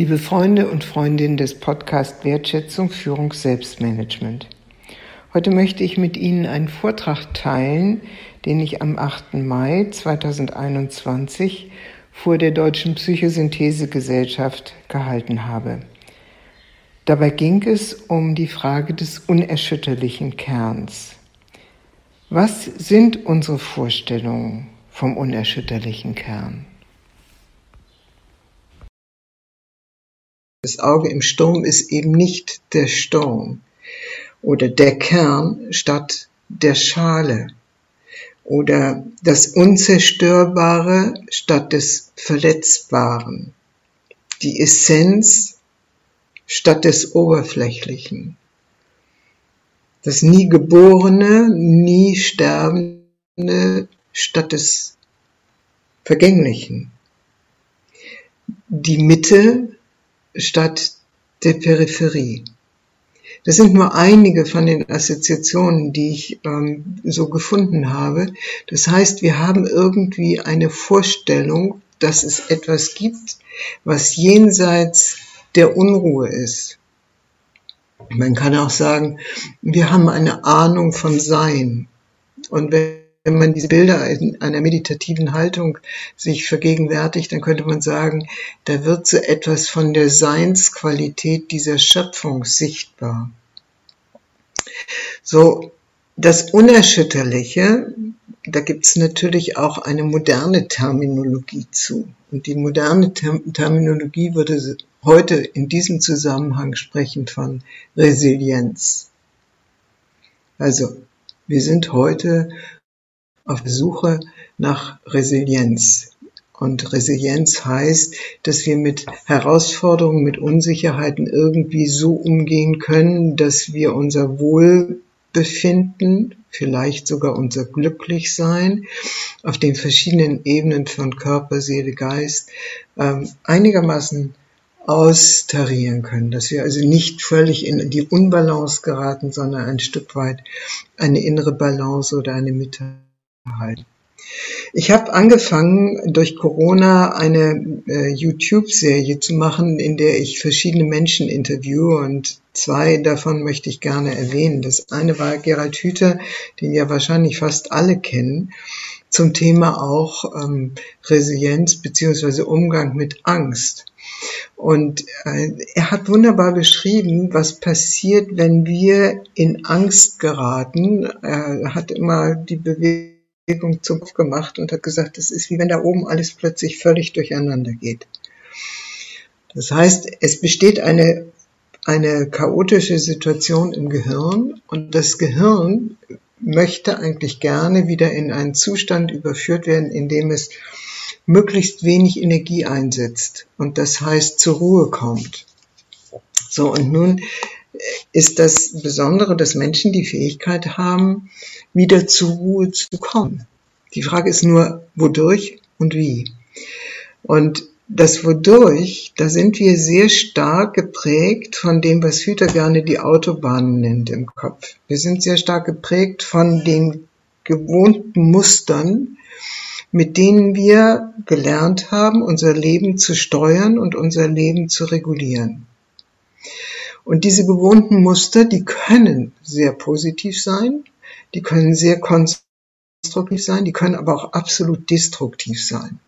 Liebe Freunde und Freundinnen des Podcast Wertschätzung, Führung, Selbstmanagement. Heute möchte ich mit Ihnen einen Vortrag teilen, den ich am 8. Mai 2021 vor der Deutschen Psychosynthesegesellschaft gehalten habe. Dabei ging es um die Frage des unerschütterlichen Kerns. Was sind unsere Vorstellungen vom unerschütterlichen Kern? Das Auge im Sturm ist eben nicht der Sturm oder der Kern statt der Schale oder das Unzerstörbare statt des Verletzbaren, die Essenz statt des Oberflächlichen, das nie Geborene, nie Sterbende statt des Vergänglichen, die Mitte statt der Peripherie. Das sind nur einige von den Assoziationen, die ich ähm, so gefunden habe. Das heißt, wir haben irgendwie eine Vorstellung, dass es etwas gibt, was jenseits der Unruhe ist. Man kann auch sagen, wir haben eine Ahnung von Sein. Und wenn wenn man diese Bilder in einer meditativen Haltung sich vergegenwärtigt, dann könnte man sagen, da wird so etwas von der Seinsqualität dieser Schöpfung sichtbar. So, das Unerschütterliche, da gibt es natürlich auch eine moderne Terminologie zu. Und die moderne Terminologie würde heute in diesem Zusammenhang sprechen von Resilienz. Also, wir sind heute auf Suche nach Resilienz. Und Resilienz heißt, dass wir mit Herausforderungen, mit Unsicherheiten irgendwie so umgehen können, dass wir unser Wohlbefinden, vielleicht sogar unser Glücklichsein auf den verschiedenen Ebenen von Körper, Seele, Geist ähm, einigermaßen austarieren können, dass wir also nicht völlig in die Unbalance geraten, sondern ein Stück weit eine innere Balance oder eine Mitte. Ich habe angefangen, durch Corona eine äh, YouTube-Serie zu machen, in der ich verschiedene Menschen interviewe und zwei davon möchte ich gerne erwähnen. Das eine war Gerald Hüther, den ja wahrscheinlich fast alle kennen, zum Thema auch ähm, Resilienz beziehungsweise Umgang mit Angst. Und äh, er hat wunderbar beschrieben, was passiert, wenn wir in Angst geraten. Er hat immer die Bewegung Bewegung zum gemacht und hat gesagt, das ist wie wenn da oben alles plötzlich völlig durcheinander geht. Das heißt, es besteht eine, eine chaotische Situation im Gehirn und das Gehirn möchte eigentlich gerne wieder in einen Zustand überführt werden, in dem es möglichst wenig Energie einsetzt und das heißt zur Ruhe kommt. So, und nun ist das Besondere, dass Menschen die Fähigkeit haben, wieder zur Ruhe zu kommen. Die Frage ist nur, wodurch und wie. Und das wodurch, da sind wir sehr stark geprägt von dem, was Hüter gerne die Autobahnen nennt im Kopf. Wir sind sehr stark geprägt von den gewohnten Mustern, mit denen wir gelernt haben, unser Leben zu steuern und unser Leben zu regulieren. Und diese gewohnten Muster, die können sehr positiv sein, die können sehr konstruktiv sein, die können aber auch absolut destruktiv sein.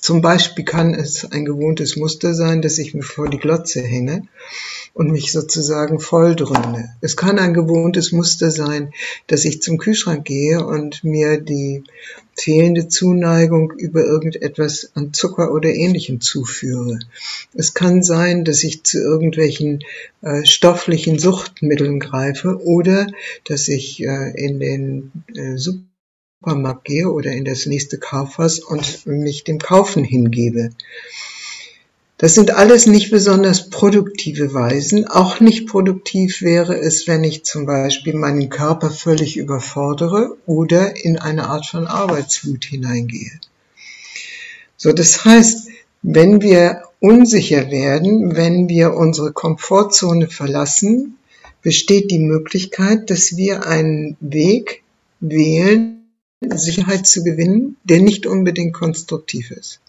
Zum Beispiel kann es ein gewohntes Muster sein, dass ich mir vor die Glotze hänge und mich sozusagen volldröhne. Es kann ein gewohntes Muster sein, dass ich zum Kühlschrank gehe und mir die fehlende Zuneigung über irgendetwas an Zucker oder ähnlichem zuführe. Es kann sein, dass ich zu irgendwelchen äh, stofflichen Suchtmitteln greife oder dass ich äh, in den äh, Supermarkt gehe oder in das nächste Kaufhaus und mich dem Kaufen hingebe. Das sind alles nicht besonders produktive Weisen. Auch nicht produktiv wäre es, wenn ich zum Beispiel meinen Körper völlig überfordere oder in eine Art von Arbeitswut hineingehe. So, das heißt, wenn wir unsicher werden, wenn wir unsere Komfortzone verlassen, besteht die Möglichkeit, dass wir einen Weg wählen, Sicherheit zu gewinnen, der nicht unbedingt konstruktiv ist.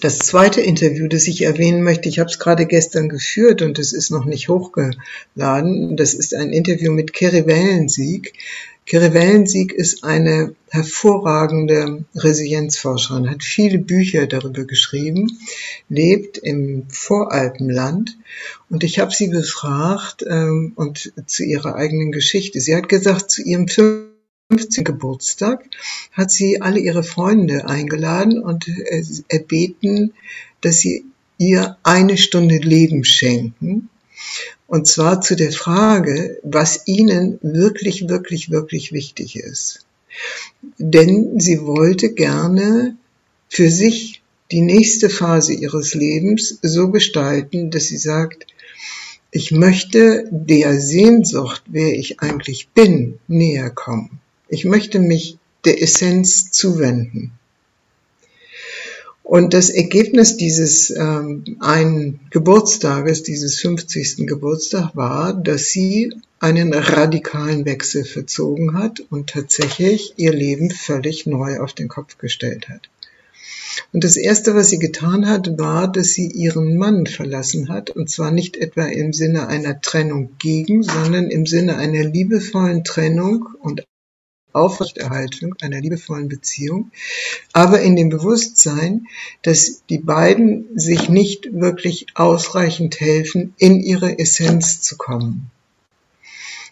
Das zweite Interview, das ich erwähnen möchte, ich habe es gerade gestern geführt und es ist noch nicht hochgeladen. Das ist ein Interview mit Kerry Wellensieg. Kerry Wellensieg ist eine hervorragende Resilienzforscherin, hat viele Bücher darüber geschrieben, lebt im Voralpenland und ich habe sie befragt ähm, und zu ihrer eigenen Geschichte. Sie hat gesagt, zu ihrem 15. Geburtstag hat sie alle ihre Freunde eingeladen und äh, erbeten, dass sie ihr eine Stunde Leben schenken. Und zwar zu der Frage, was ihnen wirklich, wirklich, wirklich wichtig ist. Denn sie wollte gerne für sich die nächste Phase ihres Lebens so gestalten, dass sie sagt, ich möchte der Sehnsucht, wer ich eigentlich bin, näher kommen. Ich möchte mich der Essenz zuwenden. Und das Ergebnis dieses ähm, einen Geburtstages, dieses 50. Geburtstag war, dass sie einen radikalen Wechsel verzogen hat und tatsächlich ihr Leben völlig neu auf den Kopf gestellt hat. Und das Erste, was sie getan hat, war, dass sie ihren Mann verlassen hat, und zwar nicht etwa im Sinne einer Trennung gegen, sondern im Sinne einer liebevollen Trennung und Aufrechterhaltung einer liebevollen Beziehung, aber in dem Bewusstsein, dass die beiden sich nicht wirklich ausreichend helfen, in ihre Essenz zu kommen.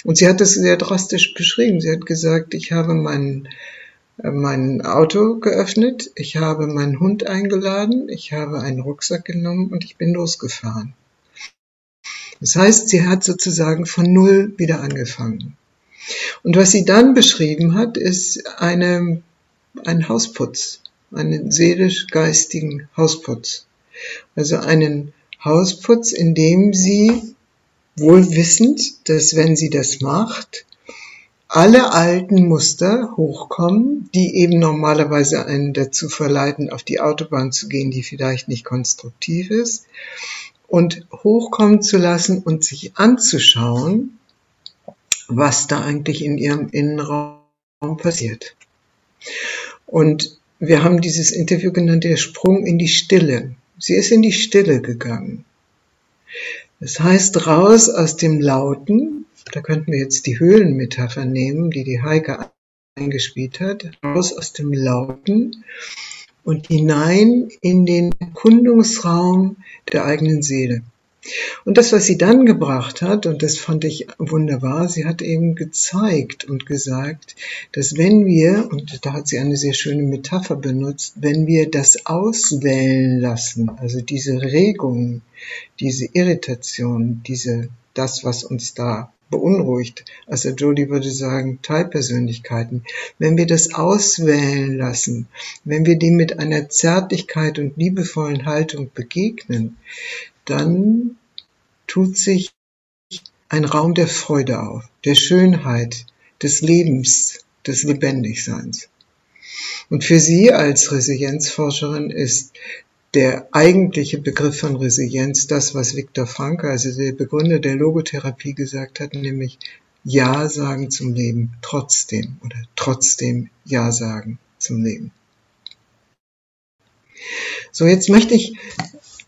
Und sie hat das sehr drastisch beschrieben. Sie hat gesagt, ich habe mein, äh, mein Auto geöffnet, ich habe meinen Hund eingeladen, ich habe einen Rucksack genommen und ich bin losgefahren. Das heißt, sie hat sozusagen von Null wieder angefangen. Und was sie dann beschrieben hat, ist eine, ein Hausputz, einen seelisch-geistigen Hausputz. Also einen Hausputz, in dem sie wohl wissend, dass wenn sie das macht, alle alten Muster hochkommen, die eben normalerweise einen dazu verleiten, auf die Autobahn zu gehen, die vielleicht nicht konstruktiv ist, und hochkommen zu lassen und sich anzuschauen, was da eigentlich in ihrem Innenraum passiert. Und wir haben dieses Interview genannt, der Sprung in die Stille. Sie ist in die Stille gegangen. Das heißt, raus aus dem Lauten, da könnten wir jetzt die Höhlenmetapher nehmen, die die Heike eingespielt hat, raus aus dem Lauten und hinein in den Erkundungsraum der eigenen Seele. Und das, was sie dann gebracht hat, und das fand ich wunderbar, sie hat eben gezeigt und gesagt, dass wenn wir, und da hat sie eine sehr schöne Metapher benutzt, wenn wir das auswählen lassen, also diese Regung, diese Irritation, diese, das, was uns da beunruhigt. Also Jodie würde sagen, Teilpersönlichkeiten. Wenn wir das auswählen lassen, wenn wir dem mit einer Zärtlichkeit und liebevollen Haltung begegnen, dann tut sich ein Raum der Freude auf, der Schönheit, des Lebens, des Lebendigseins. Und für Sie als Resilienzforscherin ist der eigentliche Begriff von Resilienz das, was Viktor Frankl, also der Begründer der Logotherapie, gesagt hat, nämlich Ja sagen zum Leben, trotzdem oder trotzdem Ja sagen zum Leben. So, jetzt möchte ich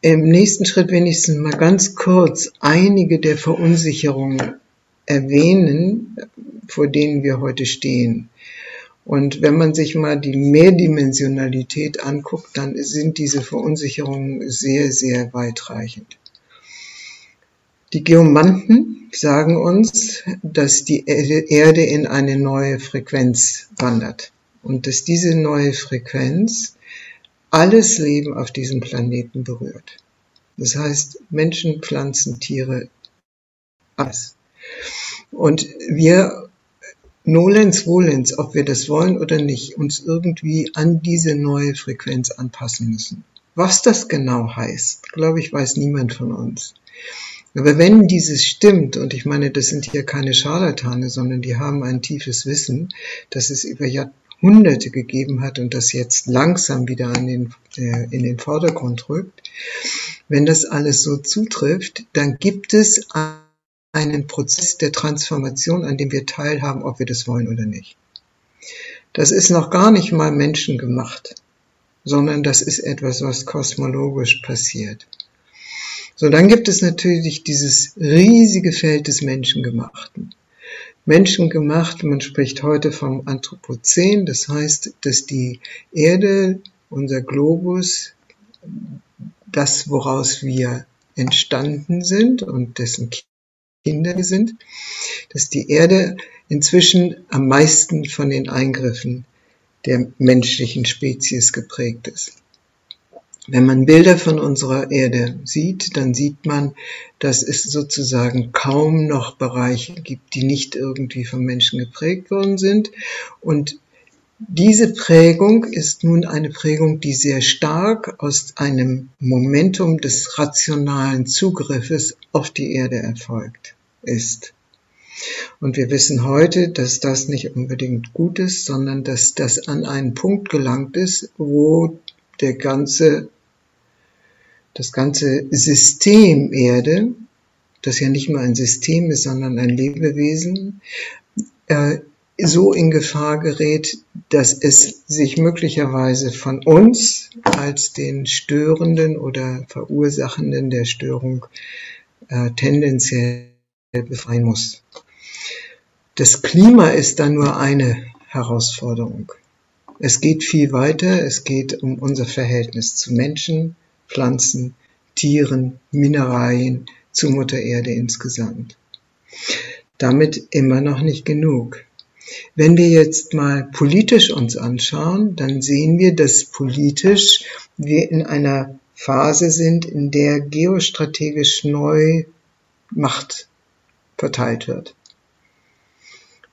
im nächsten Schritt wenigstens mal ganz kurz einige der Verunsicherungen erwähnen, vor denen wir heute stehen. Und wenn man sich mal die Mehrdimensionalität anguckt, dann sind diese Verunsicherungen sehr, sehr weitreichend. Die Geomanten sagen uns, dass die Erde in eine neue Frequenz wandert und dass diese neue Frequenz alles Leben auf diesem Planeten berührt. Das heißt Menschen, Pflanzen, Tiere, alles. Und wir nolens volens, ob wir das wollen oder nicht, uns irgendwie an diese neue Frequenz anpassen müssen. Was das genau heißt, glaube ich, weiß niemand von uns. Aber wenn dieses stimmt, und ich meine, das sind hier keine Scharlatane, sondern die haben ein tiefes Wissen, dass es über Jahrhunderte gegeben hat und das jetzt langsam wieder den, äh, in den Vordergrund rückt, wenn das alles so zutrifft, dann gibt es einen Prozess der Transformation, an dem wir teilhaben, ob wir das wollen oder nicht. Das ist noch gar nicht mal menschengemacht. sondern das ist etwas, was kosmologisch passiert. So, dann gibt es natürlich dieses riesige Feld des Menschengemachten. Menschengemacht, man spricht heute vom Anthropozän, das heißt, dass die Erde, unser Globus, das, woraus wir entstanden sind und dessen Kinder sind, dass die Erde inzwischen am meisten von den Eingriffen der menschlichen Spezies geprägt ist. Wenn man Bilder von unserer Erde sieht, dann sieht man, dass es sozusagen kaum noch Bereiche gibt, die nicht irgendwie vom Menschen geprägt worden sind. Und diese Prägung ist nun eine Prägung, die sehr stark aus einem Momentum des rationalen Zugriffes auf die Erde erfolgt ist. Und wir wissen heute, dass das nicht unbedingt gut ist, sondern dass das an einen Punkt gelangt ist, wo der ganze, das ganze System Erde, das ja nicht nur ein System ist, sondern ein Lebewesen, äh, so in Gefahr gerät, dass es sich möglicherweise von uns als den Störenden oder Verursachenden der Störung äh, tendenziell befreien muss. Das Klima ist dann nur eine Herausforderung. Es geht viel weiter. Es geht um unser Verhältnis zu Menschen, Pflanzen, Tieren, Mineralien, zu Mutter Erde insgesamt. Damit immer noch nicht genug. Wenn wir jetzt mal politisch uns anschauen, dann sehen wir, dass politisch wir in einer Phase sind, in der geostrategisch neu Macht verteilt wird.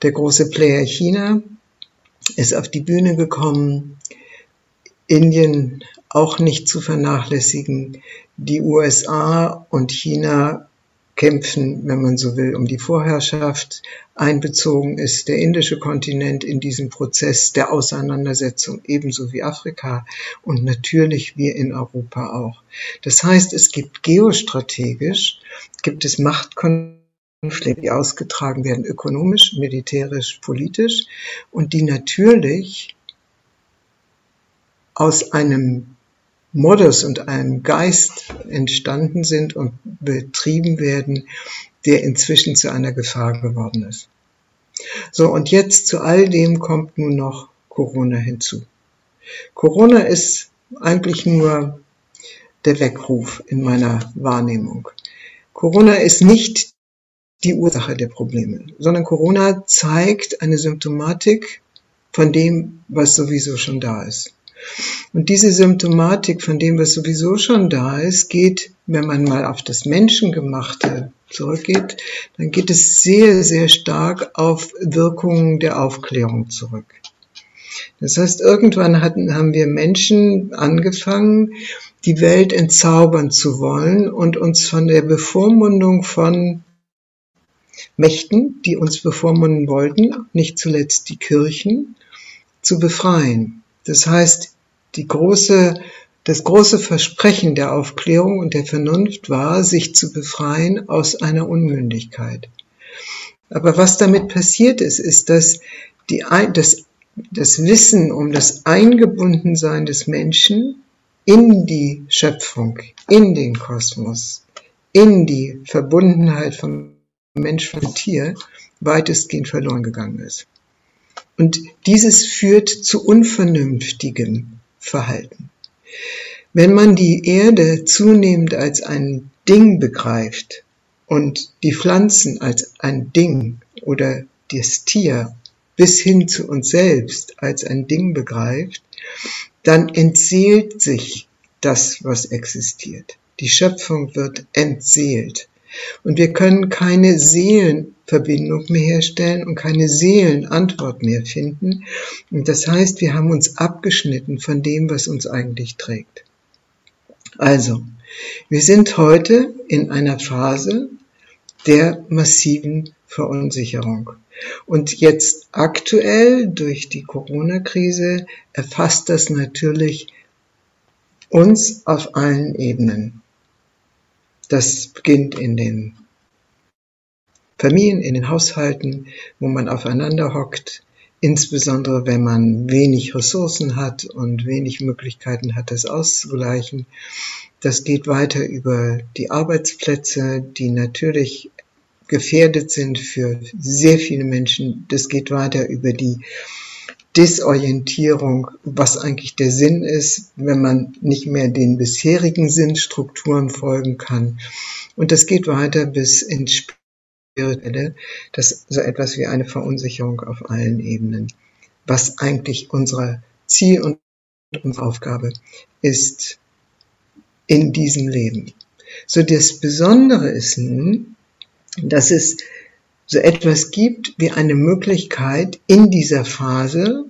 Der große Player China ist auf die Bühne gekommen. Indien auch nicht zu vernachlässigen. Die USA und China kämpfen, wenn man so will, um die Vorherrschaft. Einbezogen ist der indische Kontinent in diesem Prozess der Auseinandersetzung ebenso wie Afrika und natürlich wir in Europa auch. Das heißt, es gibt geostrategisch, gibt es Machtkonflikte, Konflikte, die ausgetragen werden, ökonomisch, militärisch, politisch und die natürlich aus einem Modus und einem Geist entstanden sind und betrieben werden, der inzwischen zu einer Gefahr geworden ist. So, und jetzt zu all dem kommt nun noch Corona hinzu. Corona ist eigentlich nur der Weckruf in meiner Wahrnehmung. Corona ist nicht die Ursache der Probleme, sondern Corona zeigt eine Symptomatik von dem, was sowieso schon da ist. Und diese Symptomatik von dem, was sowieso schon da ist, geht, wenn man mal auf das Menschengemachte zurückgeht, dann geht es sehr, sehr stark auf Wirkungen der Aufklärung zurück. Das heißt, irgendwann hatten, haben wir Menschen angefangen, die Welt entzaubern zu wollen und uns von der Bevormundung von Mächten, die uns bevormunden wollten, nicht zuletzt die Kirchen, zu befreien. Das heißt, große, das große Versprechen der Aufklärung und der Vernunft war, sich zu befreien aus einer Unmündigkeit. Aber was damit passiert ist, ist, dass die, das, das Wissen um das Eingebundensein des Menschen in die Schöpfung, in den Kosmos, in die Verbundenheit von Mensch von Tier weitestgehend verloren gegangen ist. Und dieses führt zu unvernünftigem Verhalten. Wenn man die Erde zunehmend als ein Ding begreift und die Pflanzen als ein Ding oder das Tier bis hin zu uns selbst als ein Ding begreift, dann entseelt sich das, was existiert. Die Schöpfung wird entseelt. Und wir können keine Seelenverbindung mehr herstellen und keine Seelenantwort mehr finden. Und das heißt, wir haben uns abgeschnitten von dem, was uns eigentlich trägt. Also, wir sind heute in einer Phase der massiven Verunsicherung. Und jetzt aktuell durch die Corona-Krise erfasst das natürlich uns auf allen Ebenen. Das beginnt in den Familien, in den Haushalten, wo man aufeinander hockt, insbesondere wenn man wenig Ressourcen hat und wenig Möglichkeiten hat, das auszugleichen. Das geht weiter über die Arbeitsplätze, die natürlich gefährdet sind für sehr viele Menschen. Das geht weiter über die Desorientierung, was eigentlich der Sinn ist, wenn man nicht mehr den bisherigen Sinnstrukturen folgen kann. Und das geht weiter bis ins Spirituelle, das so etwas wie eine Verunsicherung auf allen Ebenen. Was eigentlich unser Ziel und unsere Aufgabe ist in diesem Leben. So das Besondere ist nun, dass es so etwas gibt wie eine Möglichkeit in dieser Phase,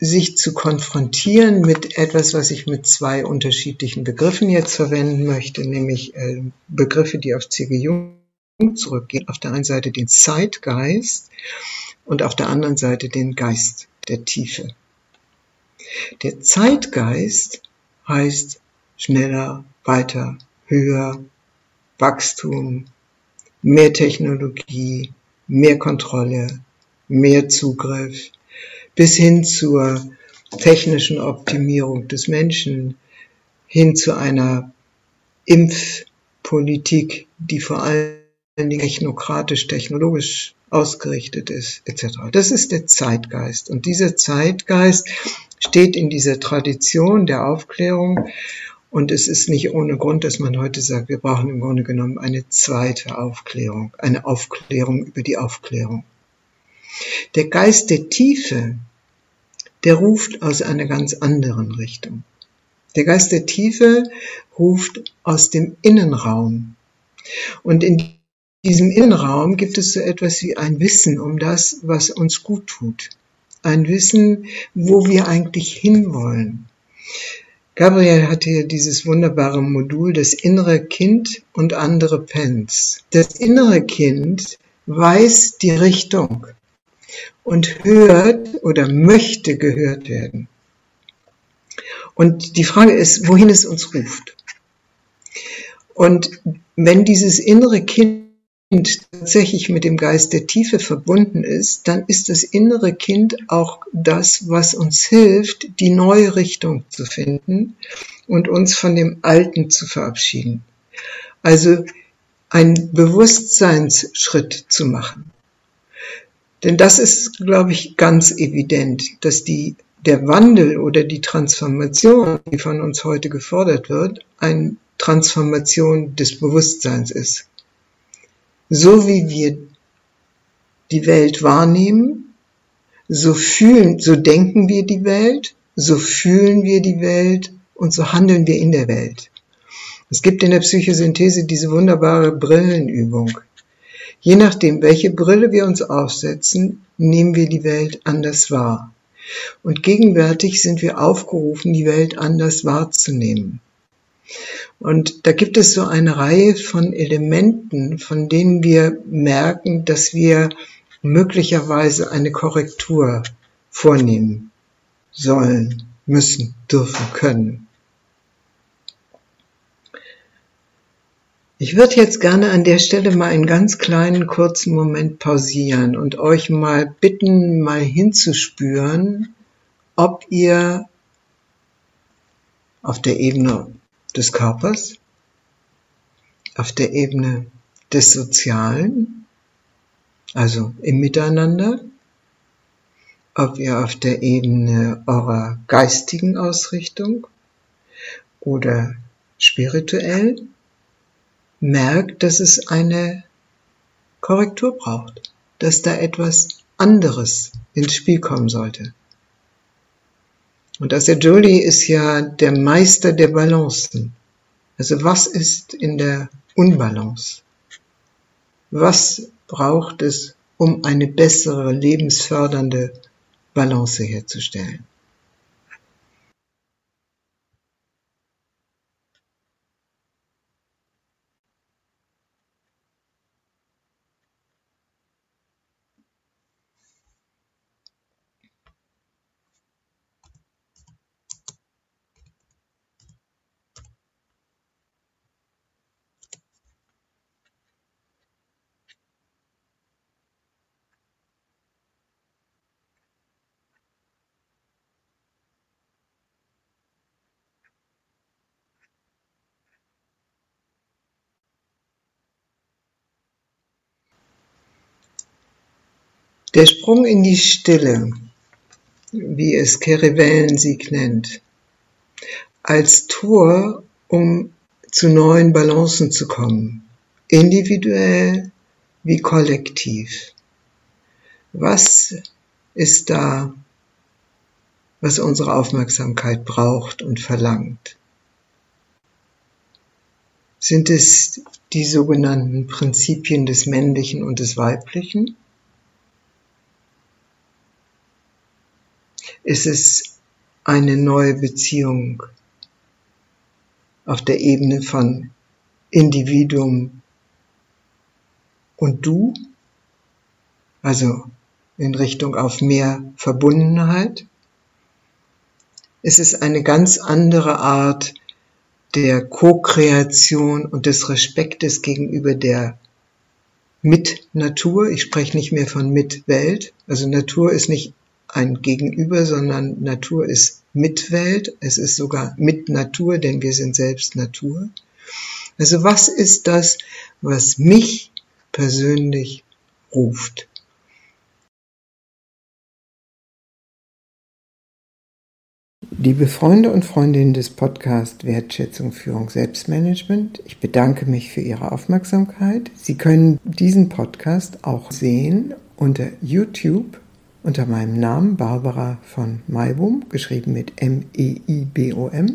sich zu konfrontieren mit etwas, was ich mit zwei unterschiedlichen Begriffen jetzt verwenden möchte, nämlich äh, Begriffe, die auf C.G. Jung zurückgehen. Auf der einen Seite den Zeitgeist und auf der anderen Seite den Geist der Tiefe. Der Zeitgeist heißt schneller, weiter, höher, Wachstum, mehr Technologie, mehr Kontrolle, mehr Zugriff, bis hin zur technischen Optimierung des Menschen, hin zu einer Impfpolitik, die vor allem technokratisch, technologisch ausgerichtet ist, etc. Das ist der Zeitgeist. Und dieser Zeitgeist steht in dieser Tradition der Aufklärung und es ist nicht ohne Grund, dass man heute sagt, wir brauchen im Grunde genommen eine zweite Aufklärung, eine Aufklärung über die Aufklärung. Der Geist der Tiefe, der ruft aus einer ganz anderen Richtung. Der Geist der Tiefe ruft aus dem Innenraum. Und in diesem Innenraum gibt es so etwas wie ein Wissen um das, was uns gut tut. Ein Wissen, wo wir eigentlich hinwollen. Gabriel hatte hier dieses wunderbare Modul, das innere Kind und andere Pens. Das innere Kind weiß die Richtung und hört oder möchte gehört werden. Und die Frage ist, wohin es uns ruft. Und wenn dieses innere Kind tatsächlich mit dem Geist der Tiefe verbunden ist, dann ist das innere Kind auch das, was uns hilft, die neue Richtung zu finden und uns von dem Alten zu verabschieden. Also einen Bewusstseinsschritt zu machen. Denn das ist, glaube ich, ganz evident, dass die, der Wandel oder die Transformation, die von uns heute gefordert wird, eine Transformation des Bewusstseins ist so wie wir die Welt wahrnehmen, so fühlen, so denken wir die Welt, so fühlen wir die Welt und so handeln wir in der Welt. Es gibt in der Psychosynthese diese wunderbare Brillenübung. Je nachdem, welche Brille wir uns aufsetzen, nehmen wir die Welt anders wahr. Und gegenwärtig sind wir aufgerufen, die Welt anders wahrzunehmen. Und da gibt es so eine Reihe von Elementen, von denen wir merken, dass wir möglicherweise eine Korrektur vornehmen sollen, müssen, dürfen, können. Ich würde jetzt gerne an der Stelle mal einen ganz kleinen kurzen Moment pausieren und euch mal bitten, mal hinzuspüren, ob ihr auf der Ebene des Körpers, auf der Ebene des Sozialen, also im Miteinander, ob ihr auf der Ebene eurer geistigen Ausrichtung oder spirituell merkt, dass es eine Korrektur braucht, dass da etwas anderes ins Spiel kommen sollte. Und Jolie ist ja der Meister der Balancen. Also was ist in der Unbalance? Was braucht es, um eine bessere, lebensfördernde Balance herzustellen? Der Sprung in die Stille, wie es Kerry Wellensieg nennt, als Tor, um zu neuen Balancen zu kommen, individuell wie kollektiv. Was ist da, was unsere Aufmerksamkeit braucht und verlangt? Sind es die sogenannten Prinzipien des Männlichen und des Weiblichen? Ist es eine neue Beziehung auf der Ebene von Individuum und du? Also in Richtung auf mehr Verbundenheit? Es ist eine ganz andere Art der Co-Kreation und des Respektes gegenüber der Mitnatur. Ich spreche nicht mehr von Mitwelt. Also Natur ist nicht ein Gegenüber, sondern Natur ist Mitwelt. Es ist sogar mit Natur, denn wir sind selbst Natur. Also was ist das, was mich persönlich ruft? Liebe Freunde und Freundinnen des Podcasts Wertschätzung, Führung, Selbstmanagement, ich bedanke mich für Ihre Aufmerksamkeit. Sie können diesen Podcast auch sehen unter YouTube unter meinem Namen Barbara von Maibum, geschrieben mit M-E-I-B-O-M. E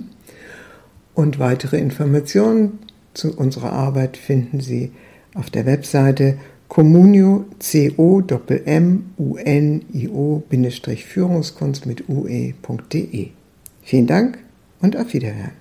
und weitere Informationen zu unserer Arbeit finden Sie auf der Webseite Communio, C-O-M-M-U-N-I-O-Führungskunst mit ue.de. Vielen Dank und auf Wiederhören.